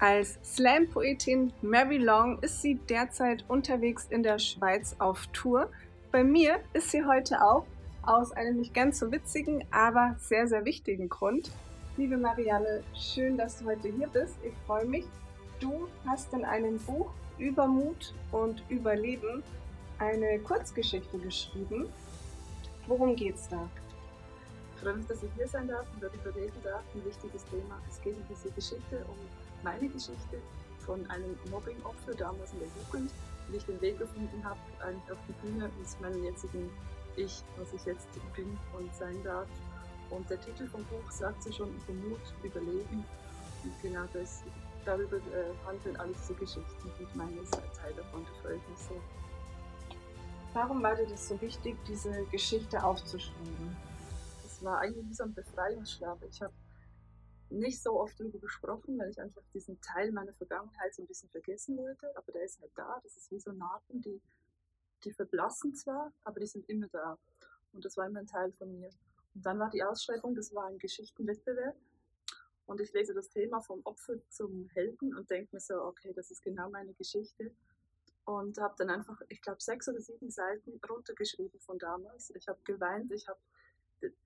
Als Slam-Poetin Mary Long ist sie derzeit unterwegs in der Schweiz auf Tour. Bei mir ist sie heute auch aus einem nicht ganz so witzigen, aber sehr, sehr wichtigen Grund. Liebe Marianne, schön, dass du heute hier bist. Ich freue mich. Du hast in einem Buch Übermut und Überleben eine Kurzgeschichte geschrieben. Worum geht's da? Ich freue mich, dass ich hier sein darf und darüber reden darf. Ein wichtiges Thema. Es geht um diese Geschichte, um meine Geschichte von einem Mobbing-Opfer damals in der Jugend, wie ich den Weg gefunden habe, eigentlich auf die Bühne mit meinem jetzigen Ich, was ich jetzt bin und sein darf. Und der Titel vom Buch sagt ja schon über Mut, Überleben. Und genau das, darüber äh, handeln alle diese Geschichten. Und meine ist ein Teil davon, ich mich so. Warum war dir das so wichtig, diese Geschichte aufzuschreiben? Es war eigentlich wie so ein Befreiungsschlag. Ich habe nicht so oft darüber gesprochen, weil ich einfach diesen Teil meiner Vergangenheit so ein bisschen vergessen wollte. Aber der ist halt da. Das ist wie so Narben, die, die verblassen zwar, aber die sind immer da. Und das war immer ein Teil von mir. Und dann war die Ausschreibung, das war ein Geschichtenwettbewerb. Und ich lese das Thema vom Opfer zum Helden und denke mir so, okay, das ist genau meine Geschichte. Und habe dann einfach, ich glaube, sechs oder sieben Seiten runtergeschrieben von damals. Ich habe geweint, ich habe,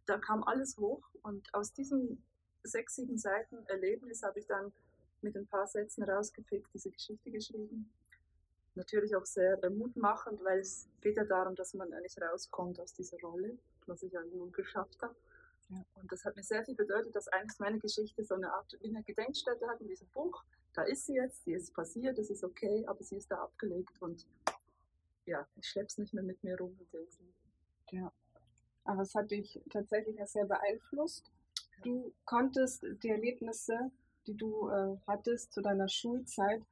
da kam alles hoch. Und aus diesem sechs, sieben Seiten Erlebnis habe ich dann mit ein paar Sätzen rausgepickt, diese Geschichte geschrieben. Natürlich auch sehr mutmachend, weil es geht ja darum, dass man eigentlich rauskommt aus dieser Rolle, was ich ja nun geschafft habe. Ja. Und das hat mir sehr viel bedeutet, dass eigentlich meine Geschichte so eine Art wie eine Gedenkstätte hat in diesem Buch. Da ist sie jetzt, die ist passiert, das ist okay, aber sie ist da abgelegt und ja, ich schleppe es nicht mehr mit mir rum. Ja, aber es hat dich tatsächlich sehr beeinflusst du konntest die Erlebnisse, die du äh, hattest zu deiner Schulzeit,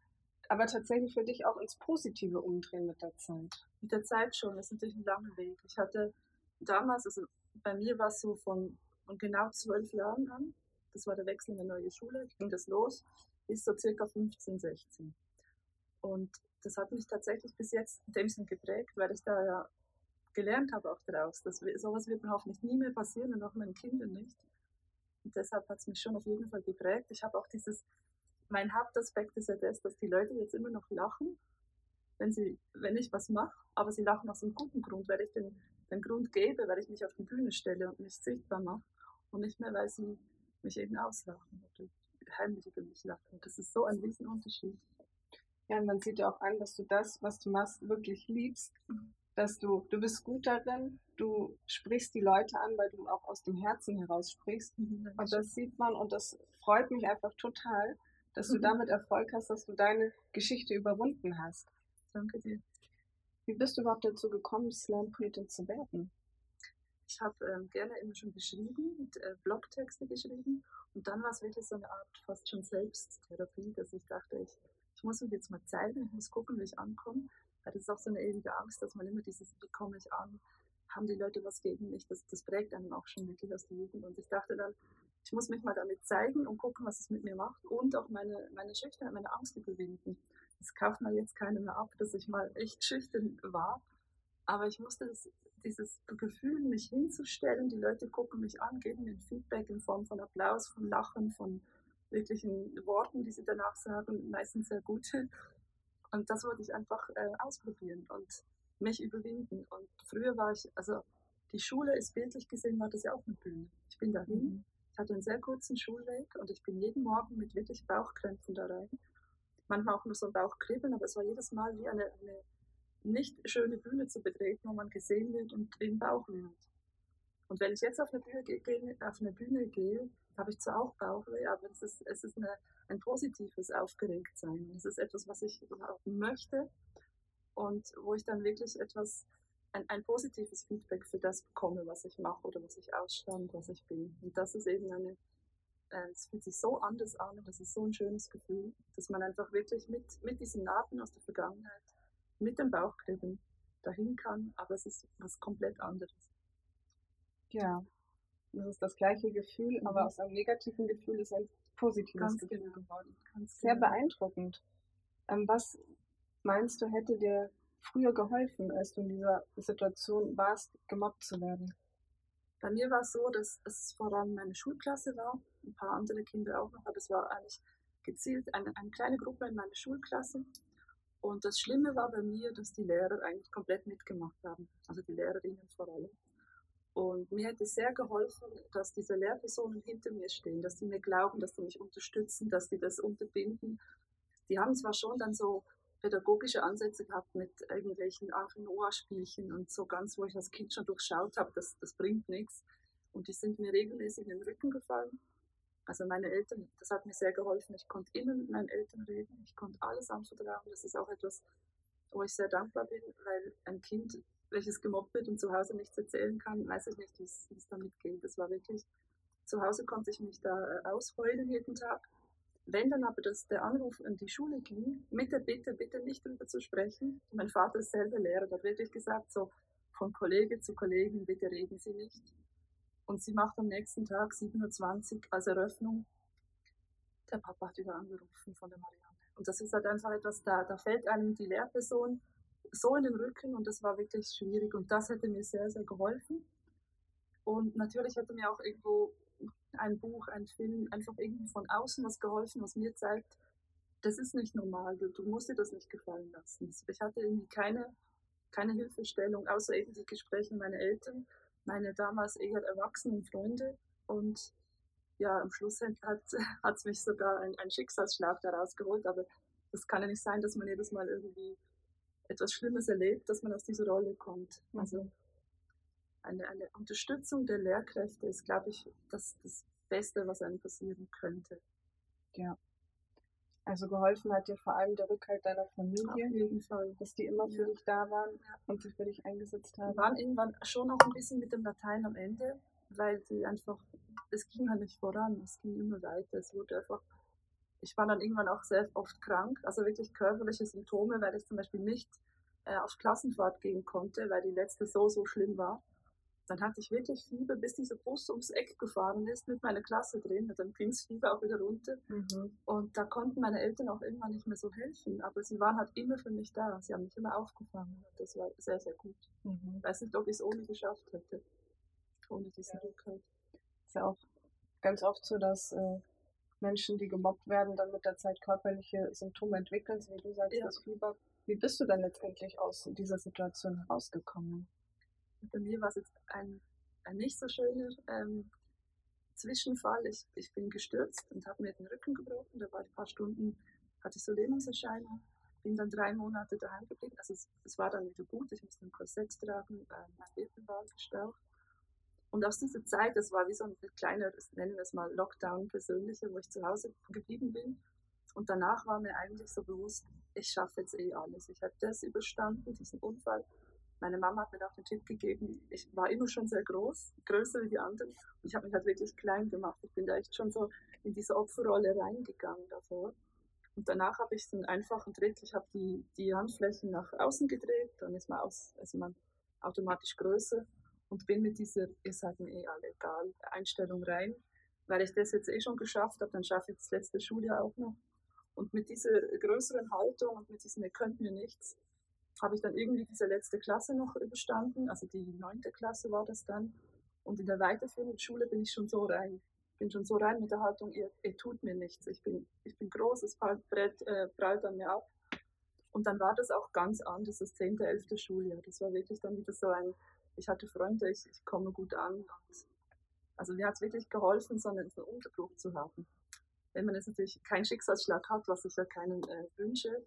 aber tatsächlich für dich auch ins Positive umdrehen mit der Zeit. Mit der Zeit schon, das ist natürlich ein langer Weg. Ich hatte damals, also bei mir war es so von, von genau zwölf Jahren an, das war der Wechsel in eine neue Schule, ging das los, bis so circa 15, 16. Und das hat mich tatsächlich bis jetzt in dem Sinn geprägt, weil ich da ja gelernt habe auch daraus. dass sowas wird mir hoffentlich nie mehr passieren und auch meinen Kindern nicht. Und deshalb hat es mich schon auf jeden Fall geprägt. Ich habe auch dieses, mein Hauptaspekt ist ja das, dass die Leute jetzt immer noch lachen, wenn, sie, wenn ich was mache, aber sie lachen aus einem guten Grund, weil ich den, den Grund gebe, weil ich mich auf die Bühne stelle und mich sichtbar mache und nicht mehr, weil sie mich eben auslachen oder heimlich über mich lachen. Das ist so ein Riesenunterschied. Ja, und man sieht ja auch an, dass du das, was du machst, wirklich liebst. Mhm dass du, du bist gut darin, du sprichst die Leute an, weil du auch aus dem Herzen heraus sprichst. Mhm, und das sieht man und das freut mich einfach total, dass du mhm. damit Erfolg hast, dass du deine Geschichte überwunden hast. Danke dir. Wie bist du überhaupt dazu gekommen, Slam-Poetin zu werden? Ich habe ähm, gerne immer schon geschrieben, und, äh, Blogtexte geschrieben und dann war es wirklich so eine Art fast schon Selbsttherapie, dass ich dachte, ich, ich muss mich jetzt mal zeigen, ich muss gucken, wie ich ankomme das ist auch so eine ewige Angst, dass man immer dieses, wie komme ich an, haben die Leute was gegen mich, das, das prägt einem auch schon wirklich aus der Jugend. Und ich dachte dann, ich muss mich mal damit zeigen und gucken, was es mit mir macht und auch meine, meine Schüchternheit, meine Angst überwinden. Das kauft man jetzt keiner mehr ab, dass ich mal echt schüchtern war. Aber ich musste das, dieses Gefühl, mich hinzustellen, die Leute gucken mich an, geben mir Feedback in Form von Applaus, von Lachen, von wirklichen Worten, die sie danach sagen, meistens sehr gute. Und das wollte ich einfach äh, ausprobieren und mich überwinden. Und früher war ich, also die Schule ist bildlich gesehen, war das ja auch eine Bühne. Ich bin dahin, mhm. ich hatte einen sehr kurzen Schulweg und ich bin jeden Morgen mit wirklich Bauchkrämpfen da rein. Manchmal auch nur so ein Bauchkribbeln, aber es war jedes Mal wie eine, eine nicht schöne Bühne zu betreten, wo man gesehen wird und den Bauch wird. Und wenn ich jetzt auf eine Bühne, gehe, auf eine Bühne gehe, habe ich zwar auch Bauchweh, aber es ist, es ist eine ein positives Aufgeregtsein. Es ist etwas, was ich überhaupt möchte und wo ich dann wirklich etwas, ein, ein positives Feedback für das bekomme, was ich mache oder was ich ausstand, was ich bin. Und das ist eben eine, äh, es fühlt sich so anders an und das ist so ein schönes Gefühl, dass man einfach wirklich mit, mit diesen Narben aus der Vergangenheit, mit dem Bauchkribbeln dahin kann, aber es ist was komplett anderes. Ja, das ist das gleiche Gefühl, aber mhm. aus einem negativen Gefühl ist ein positives Ganz Gefühl genau. geworden. Ganz Sehr genau. beeindruckend. Ähm, was meinst du, hätte dir früher geholfen, als du in dieser Situation warst, gemobbt zu werden? Bei mir war es so, dass es vor allem meine Schulklasse war, ein paar andere Kinder auch noch, aber es war eigentlich gezielt eine, eine kleine Gruppe in meiner Schulklasse. Und das Schlimme war bei mir, dass die Lehrer eigentlich komplett mitgemacht haben, also die Lehrerinnen vor allem. Und mir hätte sehr geholfen, dass diese Lehrpersonen hinter mir stehen, dass sie mir glauben, dass sie mich unterstützen, dass sie das unterbinden. Die haben zwar schon dann so pädagogische Ansätze gehabt mit irgendwelchen Arche-Noah-Spielchen und so ganz, wo ich als Kind schon durchschaut habe, das, das bringt nichts. Und die sind mir regelmäßig in den Rücken gefallen. Also meine Eltern, das hat mir sehr geholfen. Ich konnte immer mit meinen Eltern reden. Ich konnte alles anvertrauen. Das ist auch etwas, wo ich sehr dankbar bin, weil ein Kind, welches gemobbt wird und zu Hause nichts erzählen kann, weiß ich nicht, wie es damit geht. Das war wirklich, zu Hause konnte ich mich da äh, ausheulen jeden Tag. Wenn dann aber das, der Anruf an die Schule ging, mit der Bitte, bitte nicht darüber zu sprechen. Mein Vater ist selber Lehrer, der hat wirklich gesagt, so von Kollege zu Kollegen, bitte reden Sie nicht. Und sie macht am nächsten Tag, 7.20 Uhr, als Eröffnung, der Papa hat wieder angerufen von der Marianne. Und das ist halt einfach etwas, da, da fällt einem die Lehrperson so in den Rücken und das war wirklich schwierig. Und das hätte mir sehr, sehr geholfen. Und natürlich hätte mir auch irgendwo ein Buch, ein Film, einfach irgendwie von außen was geholfen, was mir zeigt, das ist nicht normal, du, du musst dir das nicht gefallen lassen. Ich hatte irgendwie keine, keine Hilfestellung, außer eben die Gespräche mit meinen Eltern, meine damals eher erwachsenen Freunde und ja, am Schluss hat es mich sogar ein, ein Schicksalsschlag daraus geholt, aber das kann ja nicht sein, dass man jedes Mal irgendwie etwas Schlimmes erlebt, dass man aus dieser Rolle kommt. Also eine, eine Unterstützung der Lehrkräfte ist, glaube ich, das, das Beste, was einem passieren könnte. Ja. Also geholfen hat dir vor allem der Rückhalt deiner Familie. Auf jeden Fall. Dass die immer für ja. dich da waren und sich für dich eingesetzt haben. Wir waren irgendwann schon noch ein bisschen mit dem Latein am Ende, weil die einfach, es ging halt nicht voran, es ging immer weiter. Es wurde einfach, ich war dann irgendwann auch sehr oft krank, also wirklich körperliche Symptome, weil ich zum Beispiel nicht äh, auf Klassenfahrt gehen konnte, weil die letzte so, so schlimm war. Dann hatte ich wirklich Fieber, bis dieser Bus ums Eck gefahren ist mit meiner Klasse drin. Und dann ging das Fieber auch wieder runter. Mhm. Und da konnten meine Eltern auch irgendwann nicht mehr so helfen. Aber sie waren halt immer für mich da. Sie haben mich immer aufgefangen. Das war sehr, sehr gut. Mhm. Ich weiß nicht, ob ich es ohne geschafft hätte. Ohne diesen ja. Rückhalt. Ist ja auch ganz oft so, dass äh, Menschen, die gemobbt werden, dann mit der Zeit körperliche Symptome entwickeln, wie du sagst, ja. das Fieber. Wie bist du dann letztendlich aus dieser Situation herausgekommen? bei mir war es jetzt ein, ein nicht so schöner ähm, Zwischenfall. Ich, ich bin gestürzt und habe mir den Rücken gebrochen. Da war ein paar Stunden, hatte ich so Lähmungserscheinungen. Bin dann drei Monate daheim geblieben. Also es, es war dann wieder gut. Ich musste ein Korsett tragen, äh, mein Leben war gestaucht. Und aus dieser Zeit, das war wie so ein kleiner, nennen wir es mal Lockdown persönlicher, wo ich zu Hause geblieben bin. Und danach war mir eigentlich so bewusst, ich schaffe jetzt eh alles. Ich habe das überstanden, diesen Unfall. Meine Mama hat mir auch den Tipp gegeben, ich war immer schon sehr groß, größer wie die anderen. Und ich habe mich halt wirklich klein gemacht. Ich bin da echt schon so in diese Opferrolle reingegangen davor. Und danach habe ich einen einfachen Trick. Ich habe die, die Handflächen nach außen gedreht, dann ist man, aus, also man automatisch größer und bin mit dieser, ihr seid mir eh alle egal, Einstellung rein. Weil ich das jetzt eh schon geschafft habe, dann schaffe ich das letzte Schuljahr auch noch. Und mit dieser größeren Haltung und mit diesem, ihr könnt mir nichts, habe ich dann irgendwie diese letzte Klasse noch überstanden, also die neunte Klasse war das dann. Und in der weiterführenden Schule bin ich schon so rein. Bin schon so rein mit der Haltung, ihr, ihr tut mir nichts. Ich bin, ich bin groß, es prallt, äh, prallt an mir ab. Und dann war das auch ganz anders, das 10., 11. Schuljahr. Das war wirklich dann wieder so ein, ich hatte Freunde, ich, ich komme gut an. Und also mir hat es wirklich geholfen, so einen, so einen Unterbruch zu haben. Wenn man jetzt natürlich keinen Schicksalsschlag hat, was ich ja keinen äh, wünsche,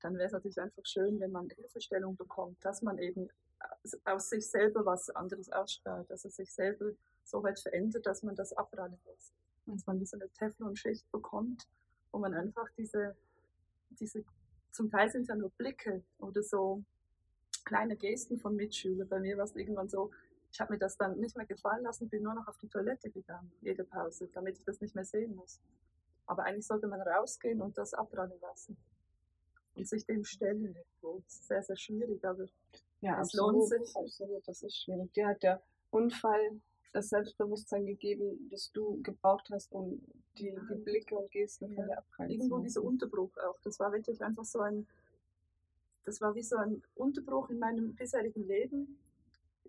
dann wäre es natürlich einfach schön, wenn man Hilfestellung bekommt, dass man eben aus sich selber was anderes ausstrahlt, dass es sich selber so weit verändert, dass man das abprallen lässt. Dass man wie so eine Teflonschicht bekommt, wo man einfach diese, diese, zum Teil sind es ja nur Blicke oder so kleine Gesten von Mitschülern. Bei mir war es irgendwann so, ich habe mir das dann nicht mehr gefallen lassen, bin nur noch auf die Toilette gegangen, jede Pause, damit ich das nicht mehr sehen muss. Aber eigentlich sollte man rausgehen und das abprallen lassen und sich dem stellen. Das ist sehr, sehr schwierig, aber ja, es absolut, lohnt sich. Absolut, das ist schwierig. Dir hat der Unfall das Selbstbewusstsein gegeben, das du gebraucht hast, um die, die Blicke und Gesten von der abgrenzen. Irgendwo dieser Unterbruch auch. Das war wirklich einfach so ein, das war wie so ein Unterbruch in meinem bisherigen Leben.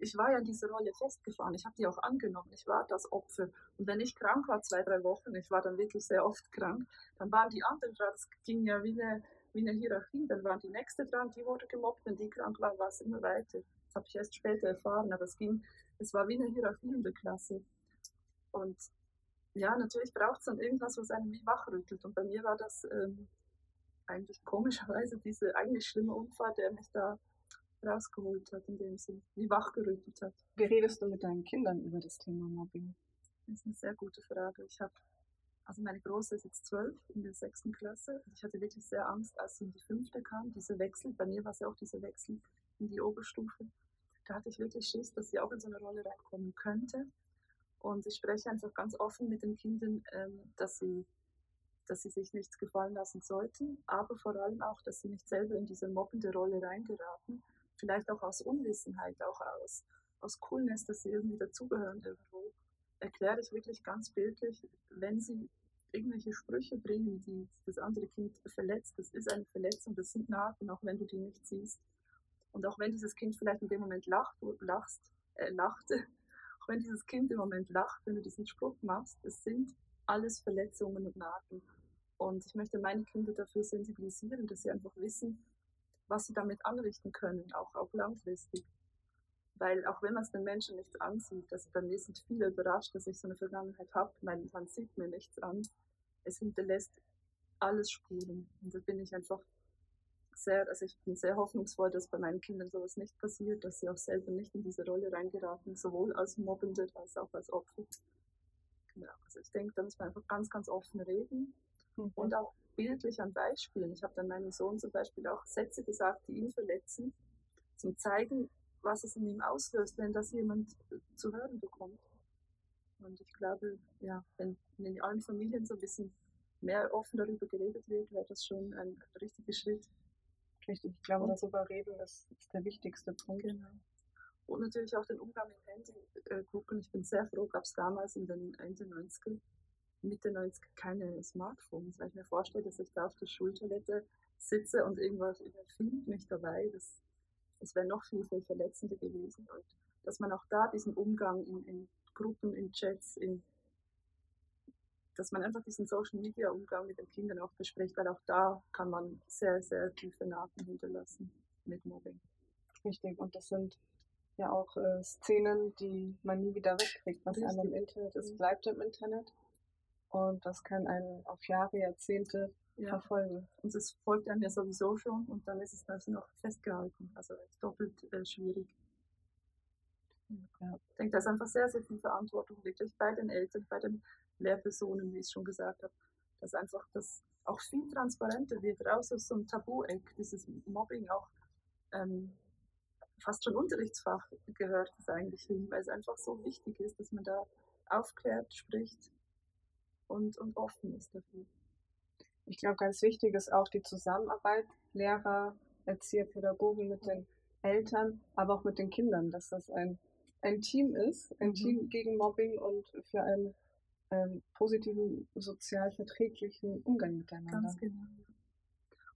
ich war ja in diese Rolle festgefahren. Ich habe die auch angenommen. Ich war das Opfer. Und wenn ich krank war, zwei, drei Wochen, ich war dann wirklich sehr oft krank, dann waren die anderen dran. Es ging ja wie eine, wie eine Hierarchie. Dann waren die Nächste dran, die wurde gemobbt. Wenn die krank war, war es immer weiter. Das habe ich erst später erfahren. Aber es ging, es war wie eine Hierarchie in der Klasse. Und ja, natürlich braucht es dann irgendwas, was einen wie wachrüttelt. Und bei mir war das ähm, eigentlich komischerweise dieser eigentlich schlimme Unfall, der mich da rausgeholt hat, in dem Sinn, wie wachgerüttelt hat. Wie redest du mit deinen Kindern über das Thema Mobbing? Das ist eine sehr gute Frage. Ich habe, also meine Große ist jetzt zwölf in der sechsten Klasse. Und ich hatte wirklich sehr Angst, als sie in die fünfte kam, dieser Wechsel. Bei mir war es ja auch dieser Wechsel in die Oberstufe. Da hatte ich wirklich Schiss, dass sie auch in so eine Rolle reinkommen könnte. Und ich spreche einfach ganz offen mit den Kindern, ähm, dass sie dass sie sich nichts gefallen lassen sollten, aber vor allem auch, dass sie nicht selber in diese mobbende Rolle reingeraten, vielleicht auch aus Unwissenheit, auch aus, aus Coolness, dass sie irgendwie dazugehören irgendwo, erkläre ich wirklich ganz bildlich, wenn sie irgendwelche Sprüche bringen, die das andere Kind verletzt, das ist eine Verletzung, das sind Narben, auch wenn du die nicht siehst. Und auch wenn dieses Kind vielleicht in dem Moment lacht, lachst, äh, lachte, auch wenn dieses Kind im Moment lacht, wenn du diesen Spruch machst, es sind alles Verletzungen und Narben. Und ich möchte meine Kinder dafür sensibilisieren, dass sie einfach wissen, was sie damit anrichten können, auch, auch langfristig. Weil auch wenn man es den Menschen nicht ansieht, also mir sind viele überrascht, dass ich so eine Vergangenheit habe, man sieht mir nichts an. Es hinterlässt alles Spuren. Und da bin ich einfach sehr, also ich bin sehr hoffnungsvoll, dass bei meinen Kindern sowas nicht passiert, dass sie auch selber nicht in diese Rolle reingeraten, sowohl als Mobbende als auch als Opfer. Genau. Also ich denke, da muss man einfach ganz, ganz offen reden mhm. und auch bildlich an Beispielen. Ich habe dann meinem Sohn zum Beispiel auch Sätze gesagt, die ihn verletzen, zum zeigen, was es in ihm auslöst, wenn das jemand zu hören bekommt. Und ich glaube, ja, wenn in allen Familien so ein bisschen mehr offen darüber geredet wird, wäre das schon ein richtiger Schritt. Richtig, ich glaube, darüber reden ist, ist der wichtigste Punkt. Genau. Und natürlich auch den Umgang mit Handy äh, gucken. Ich bin sehr froh, gab es damals in den Ende 90er Mitte 90 keine Smartphones. Wenn ich mir vorstelle, dass ich da auf der Schultoilette sitze und irgendwas filmt mich dabei, das, das wäre noch viel, viel verletzender gewesen. Und dass man auch da diesen Umgang in, in Gruppen, in Chats, in, dass man einfach diesen Social Media Umgang mit den Kindern auch bespricht, weil auch da kann man sehr, sehr tiefe Narben hinterlassen mit Mobbing. Richtig, und das sind ja auch äh, Szenen, die man nie wieder wegkriegt. Was einem im Internet ist, bleibt im Internet. Und das kann einen auf Jahre, Jahrzehnte ja. verfolgen. Und es folgt einem ja sowieso schon und dann ist es das noch festgehalten. Also doppelt äh, schwierig. Ja. Ich denke, da ist einfach sehr, sehr viel Verantwortung wirklich bei den Eltern, bei den Lehrpersonen, wie ich schon gesagt habe. Dass einfach das auch viel transparenter wird, raus aus so einem Tabu-Eck, dieses Mobbing auch ähm, fast schon Unterrichtsfach gehört es eigentlich hin, weil es einfach so wichtig ist, dass man da aufklärt, spricht und, und offen ist dafür. Ich glaube, ganz wichtig ist auch die Zusammenarbeit Lehrer, Erzieher, Pädagogen mit den Eltern, aber auch mit den Kindern, dass das ein, ein Team ist, ein mhm. Team gegen Mobbing und für einen ähm, positiven, sozial verträglichen Umgang miteinander. Ganz genau.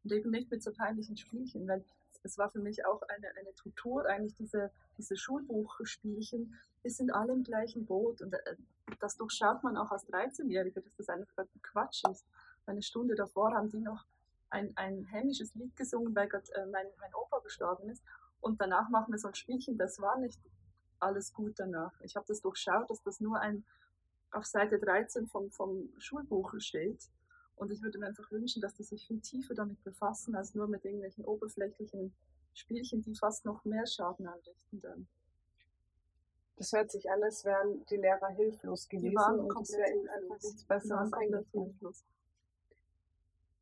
Und eben nicht mit so peinlichen Spielchen, weil es war für mich auch eine, eine Tutor, eigentlich diese, diese Schulbuchspielchen, wir sind alle im gleichen Boot und äh, das durchschaut man auch als 13-Jähriger, dass das einfach Quatsch ist. Eine Stunde davor haben die noch ein, ein hämisches Lied gesungen, weil gerade äh, mein, mein Opa gestorben ist. Und danach machen wir so ein Spielchen. Das war nicht alles gut danach. Ich habe das durchschaut, dass das nur ein auf Seite 13 vom, vom Schulbuch steht. Und ich würde mir einfach wünschen, dass die sich viel tiefer damit befassen, als nur mit irgendwelchen oberflächlichen Spielchen, die fast noch mehr Schaden anrichten dann. Das hört sich an, als wären die Lehrer hilflos gewesen die waren und es wäre ihnen einfach nichts Besseres eingefallen.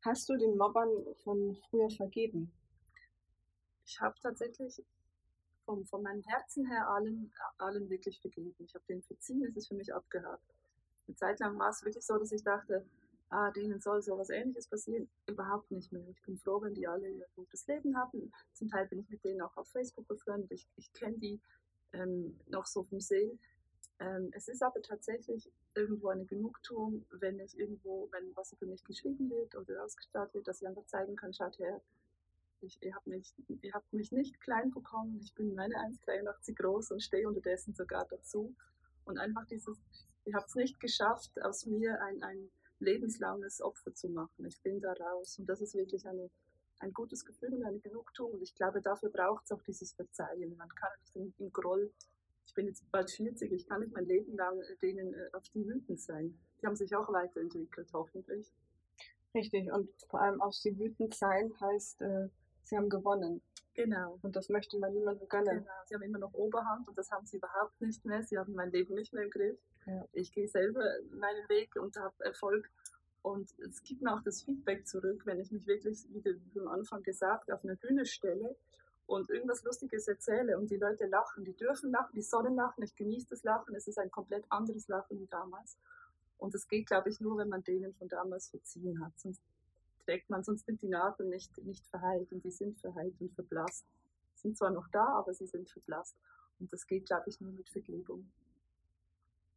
Hast du den Mobbern von früher vergeben? Ich habe tatsächlich vom, von meinem Herzen her allen, allen wirklich vergeben. Ich habe den verziehen, es ist für mich abgehakt. Eine Zeit lang war es wirklich so, dass ich dachte, ah, denen soll so was Ähnliches passieren. Überhaupt nicht mehr. Ich bin froh, wenn die alle ihr gutes Leben haben. Zum Teil bin ich mit denen auch auf Facebook befreundet. Ich, ich kenne die ähm, noch so vom Sehen. Ähm, es ist aber tatsächlich irgendwo eine Genugtuung, wenn ich irgendwo, wenn was über mich geschrieben wird oder ausgestrahlt wird, dass ich einfach zeigen kann, schaut her, Ich, ihr, habt mich, ihr habt mich nicht klein bekommen. Ich bin meine 1,83 groß und stehe unterdessen sogar dazu. Und einfach dieses, ihr habt es nicht geschafft, aus mir ein, ein lebenslanges Opfer zu machen. Ich bin da raus. Und das ist wirklich eine, ein gutes Gefühl und eine Genugtuung. Und ich glaube, dafür braucht es auch dieses Verzeihen. Man kann nicht im, im Groll, ich bin jetzt bald 40, ich kann nicht mein Leben lang denen äh, auf die wütend sein. Die haben sich auch weiterentwickelt, hoffentlich. Richtig, und vor allem auf sie wütend sein heißt, äh, sie haben gewonnen. Genau. Und das möchte man niemandem gönnen. Genau. Sie haben immer noch Oberhand und das haben sie überhaupt nicht mehr. Sie haben mein Leben nicht mehr im Griff. Ja. Ich gehe selber meinen Weg und habe Erfolg. Und es gibt mir auch das Feedback zurück, wenn ich mich wirklich, wie du am Anfang gesagt, auf einer Bühne stelle und irgendwas Lustiges erzähle und die Leute lachen. Die dürfen lachen, die sollen lachen. Ich genieße das Lachen. Es ist ein komplett anderes Lachen wie damals. Und das geht, glaube ich, nur, wenn man denen von damals verziehen hat. Sonst trägt man, sonst sind die Narben nicht, nicht verheilt und die sind verheilt und verblasst. Sind zwar noch da, aber sie sind verblasst. Und das geht, glaube ich, nur mit Vergebung.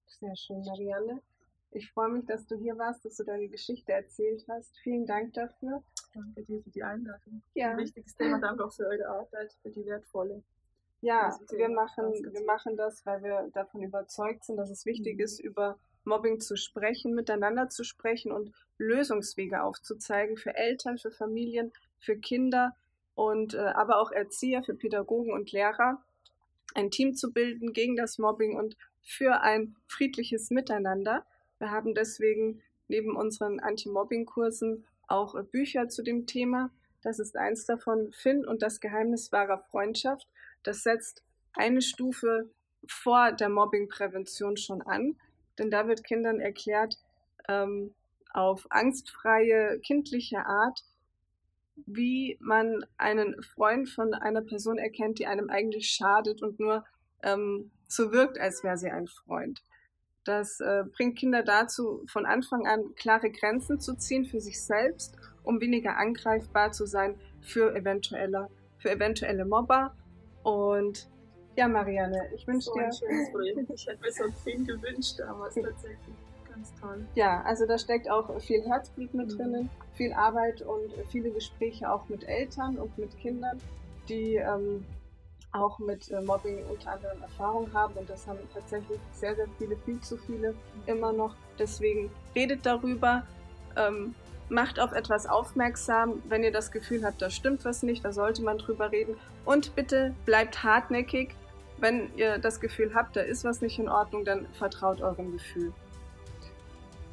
Sehr schön, Marianne. Ich freue mich, dass du hier warst, dass du deine Geschichte erzählt hast. Vielen Dank dafür. Danke dir für die Einladung. Ja. Ein wichtiges Thema. Danke auch für eure Arbeit, für die wertvolle. Ja, wir machen, wir machen das, weil wir davon überzeugt sind, dass es wichtig Mhm. ist, über Mobbing zu sprechen, miteinander zu sprechen und Lösungswege aufzuzeigen für Eltern, für Familien, für Kinder und äh, aber auch Erzieher, für Pädagogen und Lehrer, ein Team zu bilden gegen das Mobbing und für ein friedliches Miteinander. Wir haben deswegen neben unseren Anti-Mobbing-Kursen auch äh, Bücher zu dem Thema. Das ist eins davon, Finn und das Geheimnis wahrer Freundschaft. Das setzt eine Stufe vor der Mobbingprävention schon an, denn da wird Kindern erklärt, ähm, auf angstfreie, kindliche Art, wie man einen Freund von einer Person erkennt, die einem eigentlich schadet und nur ähm, so wirkt, als wäre sie ein Freund. Das äh, bringt Kinder dazu, von Anfang an klare Grenzen zu ziehen für sich selbst, um weniger angreifbar zu sein für eventuelle, für eventuelle Mobber. Und ja, Marianne, ich wünsche So dir. ein schönes Projekt. Ich hätte mir so viel gewünscht damals tatsächlich. Ganz toll. Ja, also da steckt auch viel Herzblut mit Mhm. drinnen, viel Arbeit und viele Gespräche auch mit Eltern und mit Kindern, die ähm, auch mit äh, Mobbing unter anderem Erfahrung haben und das haben tatsächlich sehr, sehr viele, viel zu viele immer noch. Deswegen redet darüber, ähm, macht auf etwas aufmerksam, wenn ihr das Gefühl habt, da stimmt was nicht, da sollte man drüber reden und bitte bleibt hartnäckig. Wenn ihr das Gefühl habt, da ist was nicht in Ordnung, dann vertraut eurem Gefühl.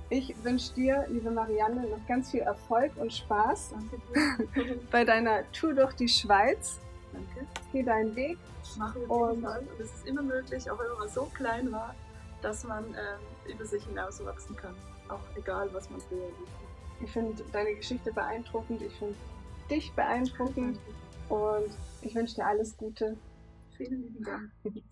Ich wünsche dir, liebe Marianne, noch ganz viel Erfolg und Spaß Danke bei deiner Tour durch die Schweiz. Danke. Geh deinen Weg. Mache ich auf jeden Fall. Und es ist immer möglich, auch wenn man so klein war, dass man ähm, über sich hinauswachsen kann. Auch egal, was man früher erlebt hat. Ich finde deine Geschichte beeindruckend. Ich finde dich beeindruckend. Und ich wünsche dir alles Gute. Vielen lieben Dank. Danke.